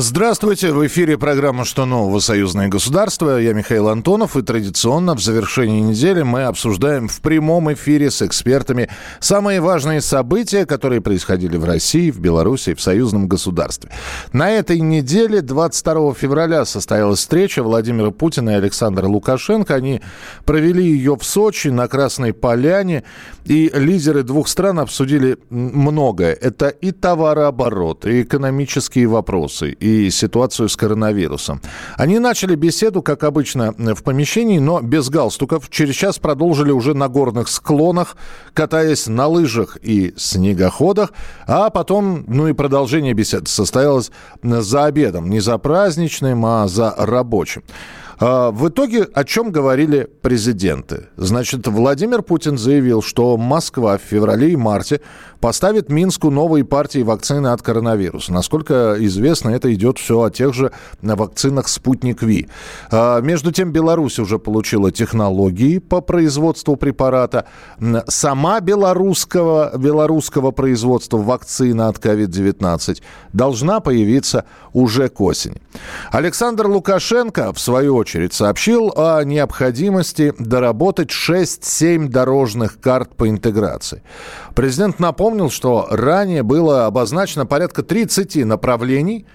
Здравствуйте, в эфире программа «Что нового? Союзное государство». Я Михаил Антонов, и традиционно в завершении недели мы обсуждаем в прямом эфире с экспертами самые важные события, которые происходили в России, в Беларуси, в союзном государстве. На этой неделе, 22 февраля, состоялась встреча Владимира Путина и Александра Лукашенко. Они провели ее в Сочи, на Красной Поляне, и лидеры двух стран обсудили многое. Это и товарооборот, и экономические вопросы, ситуацию с коронавирусом. Они начали беседу, как обычно, в помещении, но без галстуков. Через час продолжили уже на горных склонах, катаясь на лыжах и снегоходах. А потом, ну и продолжение беседы состоялось за обедом. Не за праздничным, а за рабочим. А, в итоге о чем говорили президенты? Значит, Владимир Путин заявил, что Москва в феврале и марте поставит Минску новые партии вакцины от коронавируса. Насколько известно, это идет все о тех же вакцинах «Спутник Ви». А, между тем, Беларусь уже получила технологии по производству препарата. Сама белорусского, белорусского производства вакцина от COVID-19 должна появиться уже к осени. Александр Лукашенко, в свою очередь, очередь, сообщил о необходимости доработать 6-7 дорожных карт по интеграции. Президент напомнил, что ранее было обозначено порядка 30 направлений,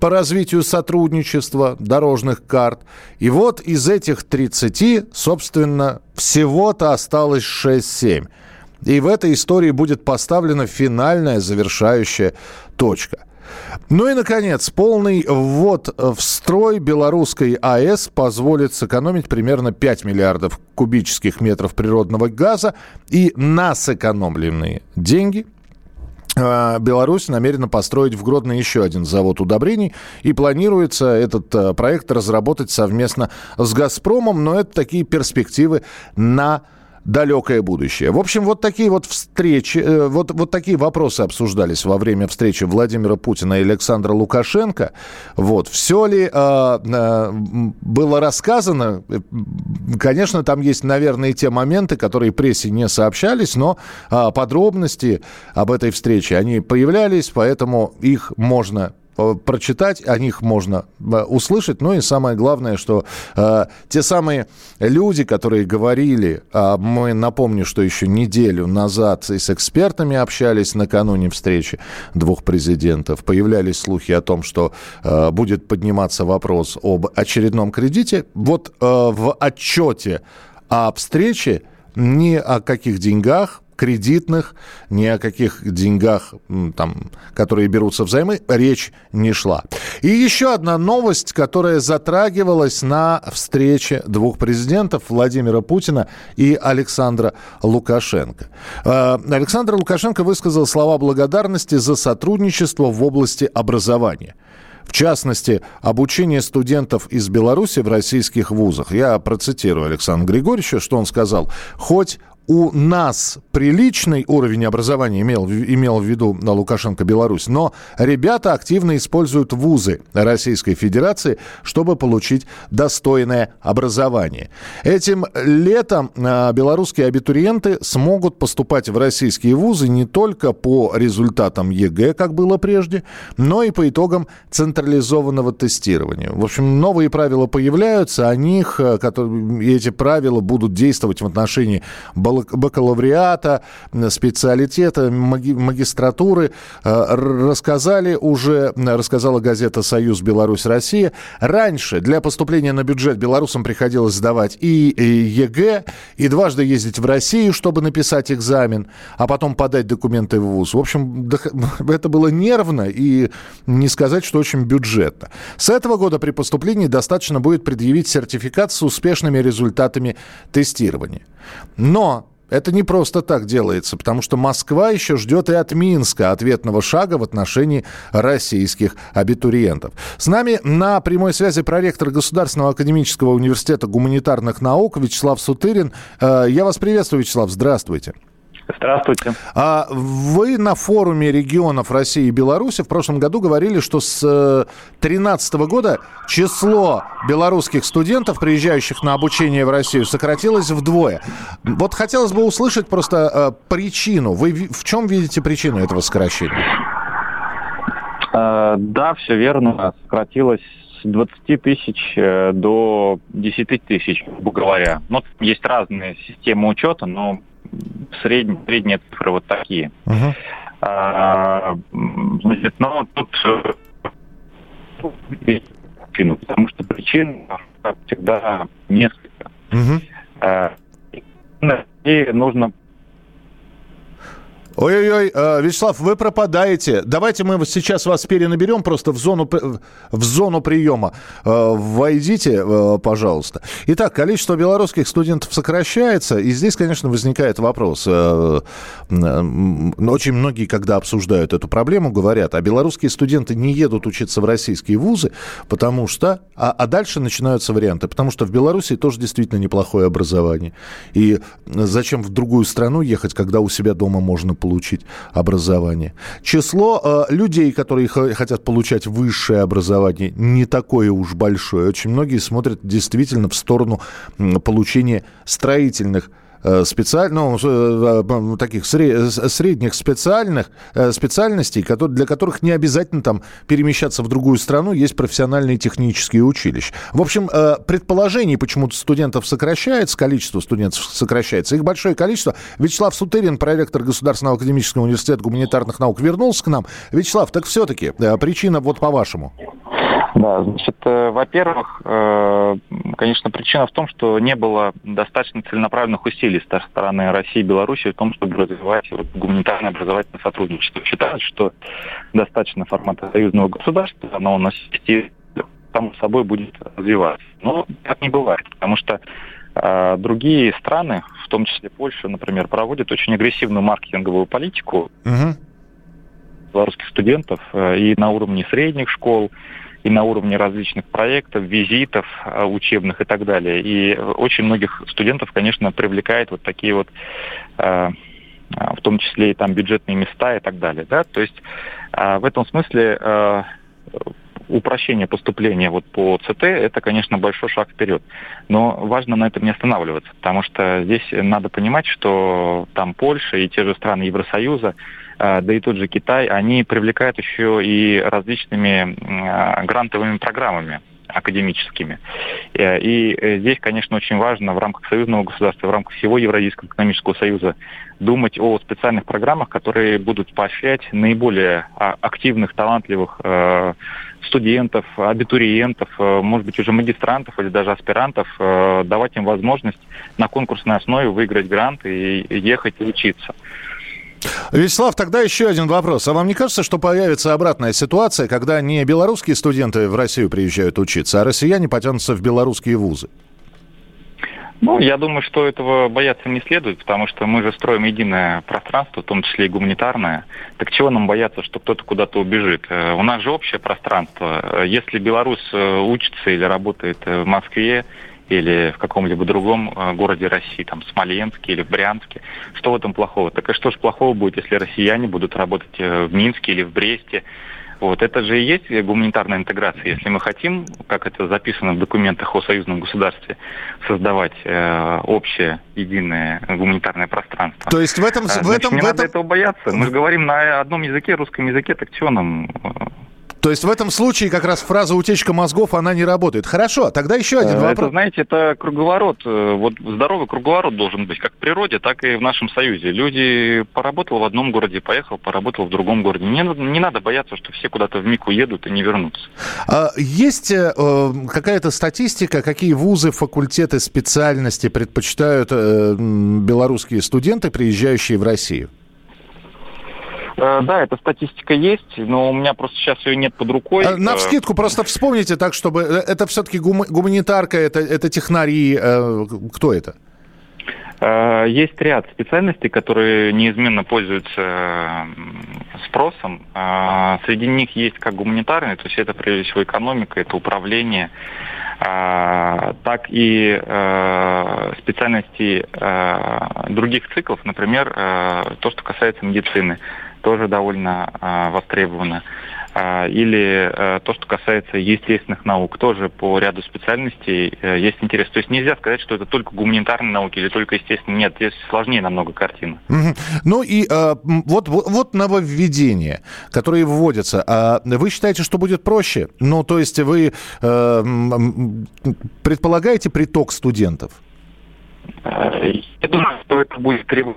по развитию сотрудничества дорожных карт. И вот из этих 30, собственно, всего-то осталось 6-7. И в этой истории будет поставлена финальная завершающая точка – ну и, наконец, полный ввод в строй белорусской АЭС позволит сэкономить примерно 5 миллиардов кубических метров природного газа. И на сэкономленные деньги а, Беларусь намерена построить в Гродно еще один завод удобрений и планируется этот а, проект разработать совместно с «Газпромом», но это такие перспективы на далекое будущее. В общем, вот такие вот встречи, э, вот, вот такие вопросы обсуждались во время встречи Владимира Путина и Александра Лукашенко. Вот. Все ли э, э, было рассказано? Конечно, там есть, наверное, и те моменты, которые прессе не сообщались, но э, подробности об этой встрече, они появлялись, поэтому их можно Э, прочитать, о них можно э, услышать. Ну и самое главное, что э, те самые люди, которые говорили, э, мы напомню, что еще неделю назад и с экспертами общались накануне встречи двух президентов, появлялись слухи о том, что э, будет подниматься вопрос об очередном кредите. Вот э, в отчете о встрече ни о каких деньгах кредитных, ни о каких деньгах, там, которые берутся взаймы, речь не шла. И еще одна новость, которая затрагивалась на встрече двух президентов, Владимира Путина и Александра Лукашенко. Э, Александр Лукашенко высказал слова благодарности за сотрудничество в области образования. В частности, обучение студентов из Беларуси в российских вузах. Я процитирую Александра Григорьевича, что он сказал. Хоть у нас приличный уровень образования имел, имел в виду на Лукашенко Беларусь, но ребята активно используют вузы Российской Федерации, чтобы получить достойное образование. Этим летом а, белорусские абитуриенты смогут поступать в российские вузы не только по результатам ЕГЭ, как было прежде, но и по итогам централизованного тестирования. В общем, новые правила появляются, о них, а, которые, эти правила будут действовать в отношении бакалавриата, специалитета, магистратуры. Э, рассказали уже, рассказала газета «Союз Беларусь-Россия». Раньше для поступления на бюджет белорусам приходилось сдавать и ЕГЭ, и дважды ездить в Россию, чтобы написать экзамен, а потом подать документы в ВУЗ. В общем, это было нервно и не сказать, что очень бюджетно. С этого года при поступлении достаточно будет предъявить сертификат с успешными результатами тестирования. Но это не просто так делается, потому что Москва еще ждет и от Минска ответного шага в отношении российских абитуриентов. С нами на прямой связи проректор Государственного академического университета гуманитарных наук Вячеслав Сутырин. Э, я вас приветствую, Вячеслав, здравствуйте. Здравствуйте. А вы на форуме регионов России и Беларуси в прошлом году говорили, что с 2013 э, года число белорусских студентов, приезжающих на обучение в Россию, сократилось вдвое. Вот хотелось бы услышать просто э, причину. Вы в чем видите причину этого сокращения? Э, да, все верно. Сократилось с 20 тысяч до 10 тысяч, грубо говоря. Ну, есть разные системы учета, но средние, средние цифры вот такие. Uh-huh. А, значит, но тут причину, потому что причин всегда несколько. А, и нужно Ой-ой-ой, э, Вячеслав, вы пропадаете. Давайте мы сейчас вас перенаберем просто в зону, в зону приема. Э, войдите, э, пожалуйста. Итак, количество белорусских студентов сокращается, и здесь, конечно, возникает вопрос. Очень многие, когда обсуждают эту проблему, говорят, а белорусские студенты не едут учиться в российские вузы, потому что... А, а дальше начинаются варианты, потому что в Беларуси тоже действительно неплохое образование. И зачем в другую страну ехать, когда у себя дома можно получить образование. Число э, людей, которые хотят получать высшее образование, не такое уж большое. Очень многие смотрят действительно в сторону получения строительных специально, ну, э, э, таких средних специальных специальностей, для которых не обязательно там перемещаться в другую страну, есть профессиональные технические училища. В общем, предположений, почему студентов сокращается, количество студентов сокращается, их большое количество. Вячеслав Сутырин, проректор Государственного академического университета гуманитарных наук, вернулся к нам. Вячеслав, так все-таки причина вот по-вашему. Да, значит, э, во-первых, э, конечно, причина в том, что не было достаточно целенаправленных усилий со стороны России и Беларуси в том, чтобы развивать гуманитарное образовательное сотрудничество. Считают, что достаточно формата союзного государства, оно у нас само собой будет развиваться. Но так не бывает, потому что э, другие страны, в том числе Польша, например, проводят очень агрессивную маркетинговую политику угу. белорусских студентов и на уровне средних школ, и на уровне различных проектов, визитов э, учебных и так далее. И очень многих студентов, конечно, привлекает вот такие вот э, в том числе и там бюджетные места и так далее. Да? То есть в этом смысле упрощение поступления вот по ЦТ, это, конечно, большой шаг вперед. Но важно на этом не останавливаться, потому что здесь надо понимать, что там Польша и те же страны Евросоюза, а, да и тот же Китай, они привлекают еще и различными а, грантовыми программами академическими. Э, и э, здесь, конечно, очень важно в рамках союзного государства, в рамках всего Евразийского экономического союза думать о специальных программах, которые будут поощрять наиболее а, активных, талантливых э, студентов, абитуриентов, может быть, уже магистрантов или даже аспирантов, давать им возможность на конкурсной основе выиграть грант и ехать и учиться. Вячеслав, тогда еще один вопрос. А вам не кажется, что появится обратная ситуация, когда не белорусские студенты в Россию приезжают учиться, а россияне потянутся в белорусские вузы? Ну, я думаю, что этого бояться не следует, потому что мы же строим единое пространство, в том числе и гуманитарное. Так чего нам бояться, что кто-то куда-то убежит? Э, у нас же общее пространство. Э, если белорус э, учится или работает в Москве, или в каком-либо другом э, городе России, там, Смоленске или в Брянске. Что в этом плохого? Так и что же плохого будет, если россияне будут работать э, в Минске или в Бресте? Вот это же и есть гуманитарная интеграция. Если мы хотим, как это записано в документах о союзном государстве, создавать э, общее единое гуманитарное пространство. То есть в этом, Значит, в этом, не в надо этом... этого бояться. Мы же говорим на одном языке, русском языке, так чего нам то есть в этом случае как раз фраза «утечка мозгов», она не работает. Хорошо, тогда еще один вопрос. Это, знаете, это круговорот. Э, вот здоровый круговорот должен быть как в природе, так и в нашем Союзе. Люди поработал в одном городе, поехал, поработал в другом городе. Не, не надо бояться, что все куда-то в МИК уедут и не вернутся. А, есть э, какая-то статистика, какие вузы, факультеты, специальности предпочитают э, белорусские студенты, приезжающие в Россию? Э, да, эта статистика есть, но у меня просто сейчас ее нет под рукой. А, на вскидку просто вспомните так, чтобы... Э, это все-таки гум... гуманитарка, это, это технари, э, кто это? Э, есть ряд специальностей, которые неизменно пользуются спросом. Э, среди них есть как гуманитарные, то есть это прежде всего экономика, это управление, э, так и специальности других циклов, например, то, что касается медицины, тоже довольно востребовано. А, или э, то, что касается естественных наук, тоже по ряду специальностей э, есть интерес. То есть нельзя сказать, что это только гуманитарные науки или только естественные. Нет, здесь сложнее намного картина. Ну и э, вот, вот, вот нововведения, которые вводятся. А вы считаете, что будет проще? Ну, то есть вы предполагаете приток студентов? Я думаю, что это будет требовать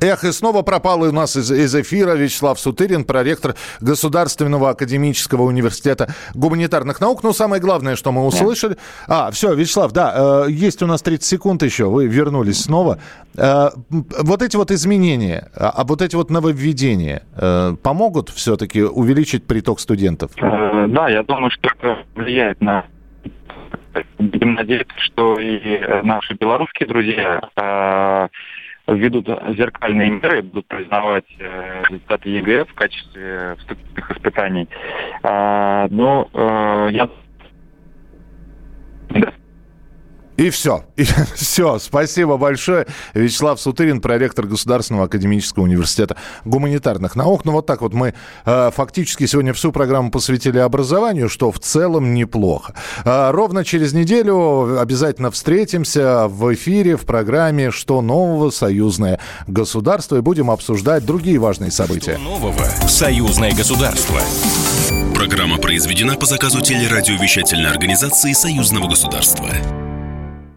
Эх, и снова пропал у нас из, из эфира Вячеслав Сутырин, проректор Государственного академического университета гуманитарных наук. Ну, самое главное, что мы услышали... А, все, Вячеслав, да, э, есть у нас 30 секунд еще, вы вернулись снова. Э, вот эти вот изменения, а, а вот эти вот нововведения э, помогут все-таки увеличить приток студентов? Э, да, я думаю, что это влияет на Будем надеяться, что и наши белорусские друзья э, введут зеркальные меры, будут признавать э, результаты ЕГЭ в качестве вступительных испытаний. А, но э, я и все. И все. Спасибо большое. Вячеслав Сутырин, проректор Государственного академического университета гуманитарных наук. Ну, вот так вот мы э, фактически сегодня всю программу посвятили образованию, что в целом неплохо. Э, ровно через неделю обязательно встретимся в эфире в программе «Что нового? Союзное государство» и будем обсуждать другие важные события. Что нового? Союзное государство. Программа произведена по заказу телерадиовещательной организации Союзного государства.